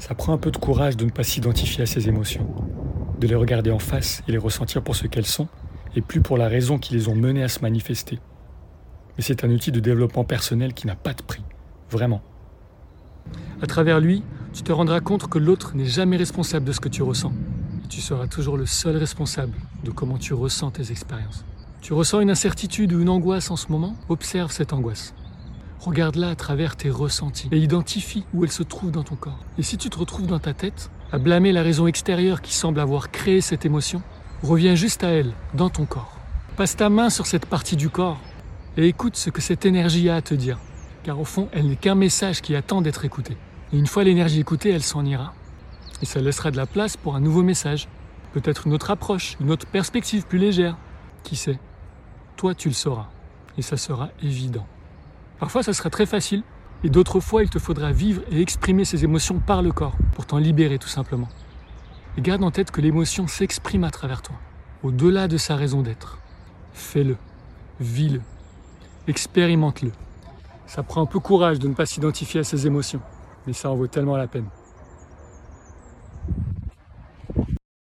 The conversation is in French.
Ça prend un peu de courage de ne pas s'identifier à ses émotions, de les regarder en face et les ressentir pour ce qu'elles sont, et plus pour la raison qui les ont menées à se manifester. Mais c'est un outil de développement personnel qui n'a pas de prix, vraiment. À travers lui, tu te rendras compte que l'autre n'est jamais responsable de ce que tu ressens. tu seras toujours le seul responsable de comment tu ressens tes expériences. Tu ressens une incertitude ou une angoisse en ce moment? Observe cette angoisse. Regarde-la à travers tes ressentis et identifie où elle se trouve dans ton corps. Et si tu te retrouves dans ta tête, à blâmer la raison extérieure qui semble avoir créé cette émotion, reviens juste à elle, dans ton corps. Passe ta main sur cette partie du corps et écoute ce que cette énergie a à te dire. Car au fond, elle n'est qu'un message qui attend d'être écouté. Et une fois l'énergie écoutée, elle s'en ira. Et ça laissera de la place pour un nouveau message. Peut-être une autre approche, une autre perspective plus légère. Qui sait? Toi, tu le sauras. Et ça sera évident. Parfois, ça sera très facile, et d'autres fois, il te faudra vivre et exprimer ces émotions par le corps, pour t'en libérer tout simplement. Et garde en tête que l'émotion s'exprime à travers toi, au-delà de sa raison d'être. Fais-le, vis-le, expérimente-le. Ça prend un peu courage de ne pas s'identifier à ces émotions, mais ça en vaut tellement la peine.